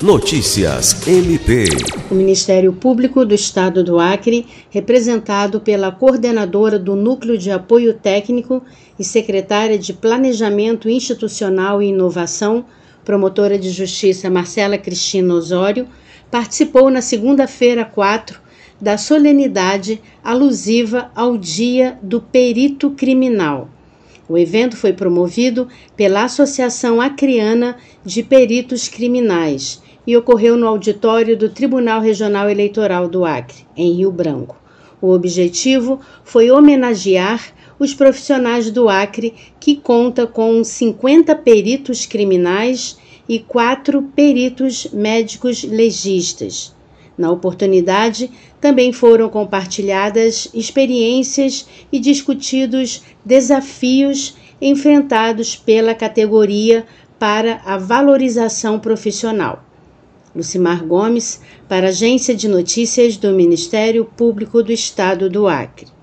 Notícias MP. O Ministério Público do Estado do Acre, representado pela coordenadora do Núcleo de Apoio Técnico e secretária de Planejamento Institucional e Inovação, promotora de Justiça Marcela Cristina Osório, participou na segunda-feira 4 da solenidade alusiva ao Dia do Perito Criminal. O evento foi promovido pela Associação Acreana de Peritos Criminais e ocorreu no auditório do Tribunal Regional Eleitoral do Acre, em Rio Branco. O objetivo foi homenagear os profissionais do Acre, que conta com 50 peritos criminais e quatro peritos médicos legistas. Na oportunidade, também foram compartilhadas experiências e discutidos desafios enfrentados pela categoria para a valorização profissional. Lucimar Gomes, para a Agência de Notícias do Ministério Público do Estado do Acre.